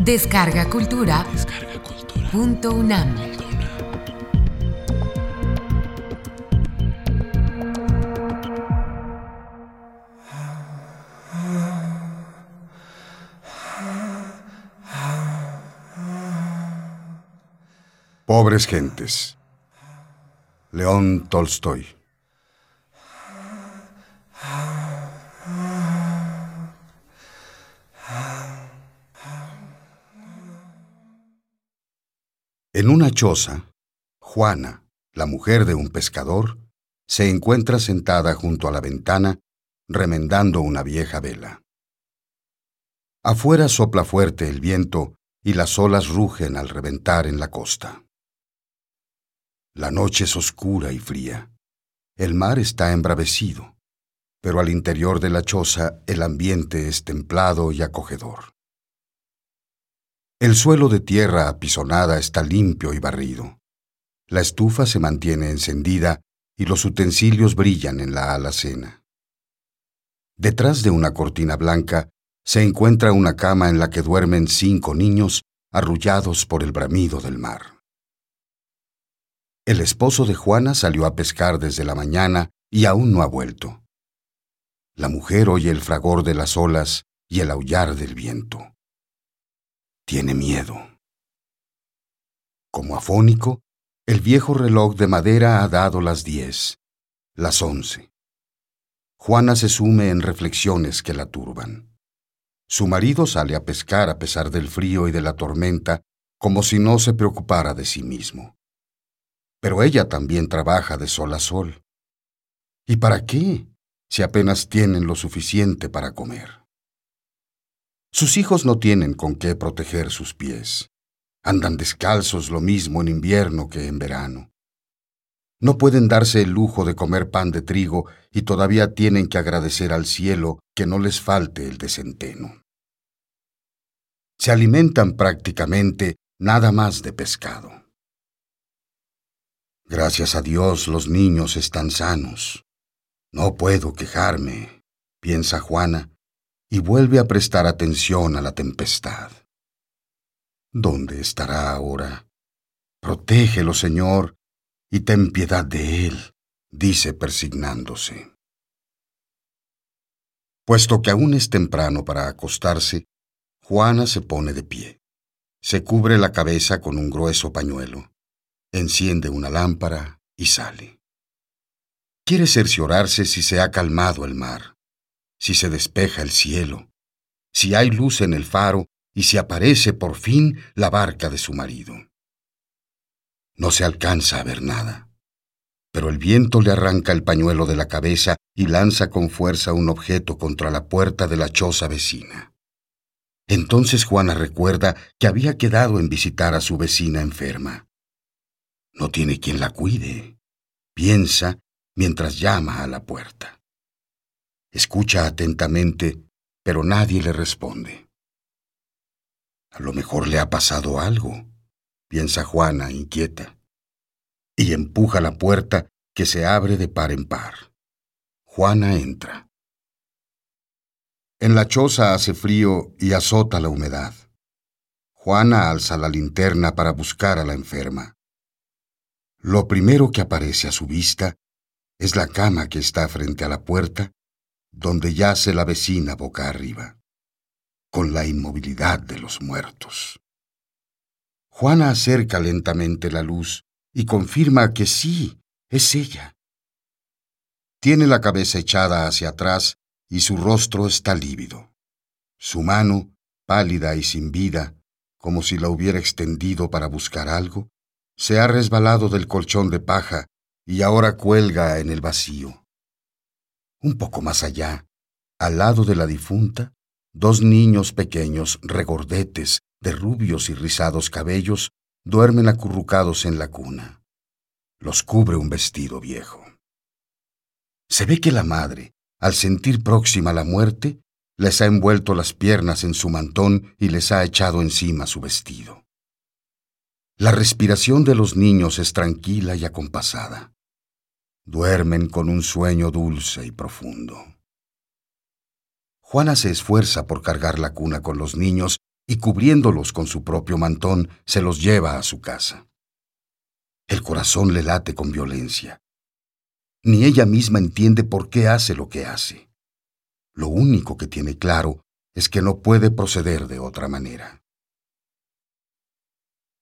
Descarga Cultura. Punto UNAM. Pobres gentes. León Tolstoy. En una choza, Juana, la mujer de un pescador, se encuentra sentada junto a la ventana, remendando una vieja vela. Afuera sopla fuerte el viento y las olas rugen al reventar en la costa. La noche es oscura y fría. El mar está embravecido, pero al interior de la choza el ambiente es templado y acogedor. El suelo de tierra apisonada está limpio y barrido. La estufa se mantiene encendida y los utensilios brillan en la alacena. Detrás de una cortina blanca se encuentra una cama en la que duermen cinco niños arrullados por el bramido del mar. El esposo de Juana salió a pescar desde la mañana y aún no ha vuelto. La mujer oye el fragor de las olas y el aullar del viento. Tiene miedo. Como afónico, el viejo reloj de madera ha dado las diez, las once. Juana se sume en reflexiones que la turban. Su marido sale a pescar a pesar del frío y de la tormenta, como si no se preocupara de sí mismo pero ella también trabaja de sol a sol. ¿Y para qué, si apenas tienen lo suficiente para comer? Sus hijos no tienen con qué proteger sus pies. Andan descalzos lo mismo en invierno que en verano. No pueden darse el lujo de comer pan de trigo y todavía tienen que agradecer al cielo que no les falte el de centeno. Se alimentan prácticamente nada más de pescado. Gracias a Dios los niños están sanos. No puedo quejarme, piensa Juana, y vuelve a prestar atención a la tempestad. ¿Dónde estará ahora? Protégelo, Señor, y ten piedad de él, dice persignándose. Puesto que aún es temprano para acostarse, Juana se pone de pie. Se cubre la cabeza con un grueso pañuelo enciende una lámpara y sale. Quiere cerciorarse si se ha calmado el mar, si se despeja el cielo, si hay luz en el faro y si aparece por fin la barca de su marido. No se alcanza a ver nada, pero el viento le arranca el pañuelo de la cabeza y lanza con fuerza un objeto contra la puerta de la choza vecina. Entonces Juana recuerda que había quedado en visitar a su vecina enferma. No tiene quien la cuide. Piensa mientras llama a la puerta. Escucha atentamente, pero nadie le responde. A lo mejor le ha pasado algo, piensa Juana inquieta, y empuja la puerta que se abre de par en par. Juana entra. En la choza hace frío y azota la humedad. Juana alza la linterna para buscar a la enferma. Lo primero que aparece a su vista es la cama que está frente a la puerta, donde yace la vecina boca arriba, con la inmovilidad de los muertos. Juana acerca lentamente la luz y confirma que sí, es ella. Tiene la cabeza echada hacia atrás y su rostro está lívido. Su mano, pálida y sin vida, como si la hubiera extendido para buscar algo, se ha resbalado del colchón de paja y ahora cuelga en el vacío. Un poco más allá, al lado de la difunta, dos niños pequeños, regordetes, de rubios y rizados cabellos, duermen acurrucados en la cuna. Los cubre un vestido viejo. Se ve que la madre, al sentir próxima la muerte, les ha envuelto las piernas en su mantón y les ha echado encima su vestido. La respiración de los niños es tranquila y acompasada. Duermen con un sueño dulce y profundo. Juana se esfuerza por cargar la cuna con los niños y cubriéndolos con su propio mantón se los lleva a su casa. El corazón le late con violencia. Ni ella misma entiende por qué hace lo que hace. Lo único que tiene claro es que no puede proceder de otra manera.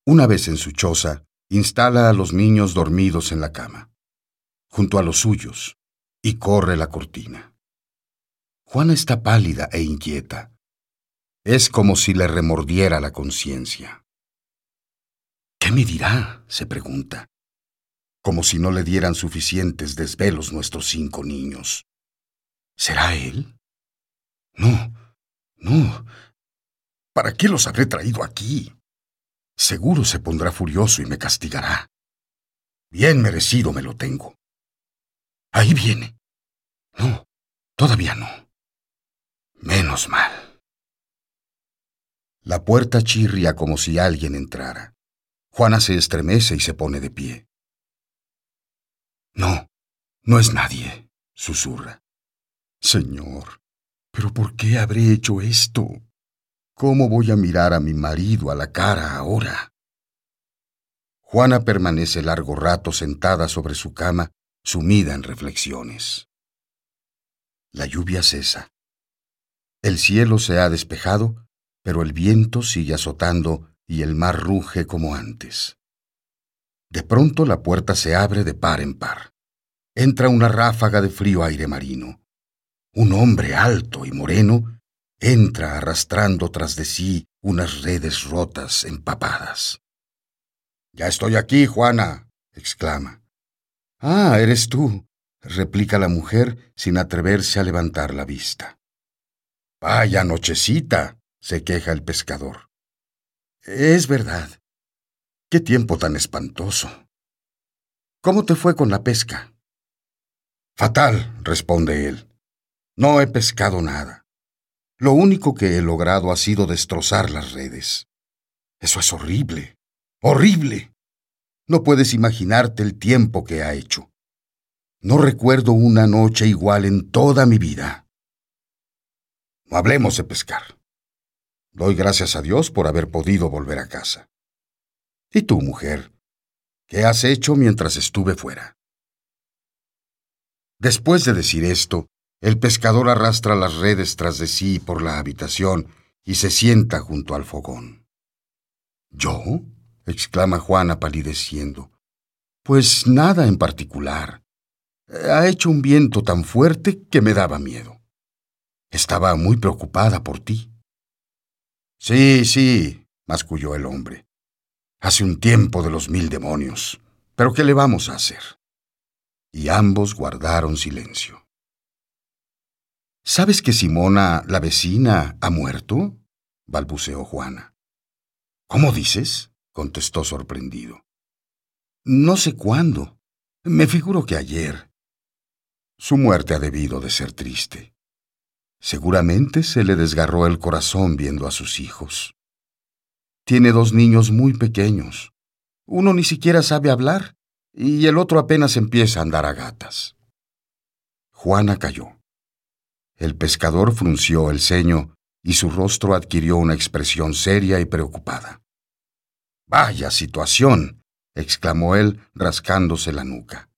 Una vez en su choza, instala a los niños dormidos en la cama, junto a los suyos, y corre la cortina. Juana está pálida e inquieta. Es como si le remordiera la conciencia. ¿Qué me dirá? se pregunta. Como si no le dieran suficientes desvelos nuestros cinco niños. ¿Será él? No, no. ¿Para qué los habré traído aquí? Seguro se pondrá furioso y me castigará. Bien merecido me lo tengo. Ahí viene. No, todavía no. Menos mal. La puerta chirria como si alguien entrara. Juana se estremece y se pone de pie. No, no es nadie, susurra. Señor, ¿pero por qué habré hecho esto? ¿Cómo voy a mirar a mi marido a la cara ahora? Juana permanece largo rato sentada sobre su cama, sumida en reflexiones. La lluvia cesa. El cielo se ha despejado, pero el viento sigue azotando y el mar ruge como antes. De pronto la puerta se abre de par en par. Entra una ráfaga de frío aire marino. Un hombre alto y moreno entra arrastrando tras de sí unas redes rotas, empapadas. Ya estoy aquí, Juana, exclama. Ah, eres tú, replica la mujer sin atreverse a levantar la vista. Vaya nochecita, se queja el pescador. Es verdad. Qué tiempo tan espantoso. ¿Cómo te fue con la pesca? Fatal, responde él. No he pescado nada. Lo único que he logrado ha sido destrozar las redes. Eso es horrible. Horrible. No puedes imaginarte el tiempo que ha hecho. No recuerdo una noche igual en toda mi vida. No hablemos de pescar. Doy gracias a Dios por haber podido volver a casa. ¿Y tú, mujer? ¿Qué has hecho mientras estuve fuera? Después de decir esto, el pescador arrastra las redes tras de sí por la habitación y se sienta junto al fogón. ¿Yo? Exclama Juana palideciendo. Pues nada en particular. Ha hecho un viento tan fuerte que me daba miedo. Estaba muy preocupada por ti. Sí, sí, masculló el hombre. Hace un tiempo de los mil demonios. Pero ¿qué le vamos a hacer? Y ambos guardaron silencio. ¿Sabes que Simona, la vecina, ha muerto? balbuceó Juana. ¿Cómo dices? Contestó sorprendido. No sé cuándo. Me figuro que ayer. Su muerte ha debido de ser triste. Seguramente se le desgarró el corazón viendo a sus hijos. Tiene dos niños muy pequeños. Uno ni siquiera sabe hablar y el otro apenas empieza a andar a gatas. Juana cayó. El pescador frunció el ceño y su rostro adquirió una expresión seria y preocupada. Vaya situación, exclamó él, rascándose la nuca.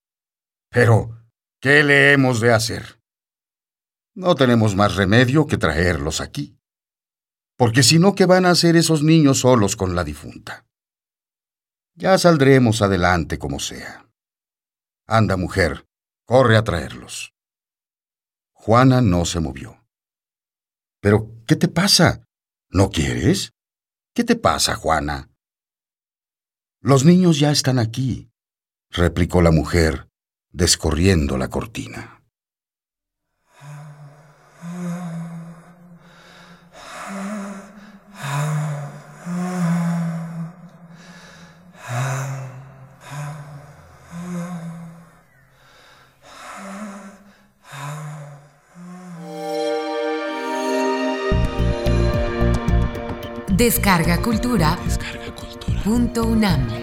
Pero, ¿qué le hemos de hacer? No tenemos más remedio que traerlos aquí. Porque si no, ¿qué van a hacer esos niños solos con la difunta? Ya saldremos adelante como sea. Anda, mujer, corre a traerlos. Juana no se movió. ¿Pero qué te pasa? ¿No quieres? ¿Qué te pasa, Juana? Los niños ya están aquí, replicó la mujer, descorriendo la cortina. Descarga Cultura. Descarga. Punto UNAM.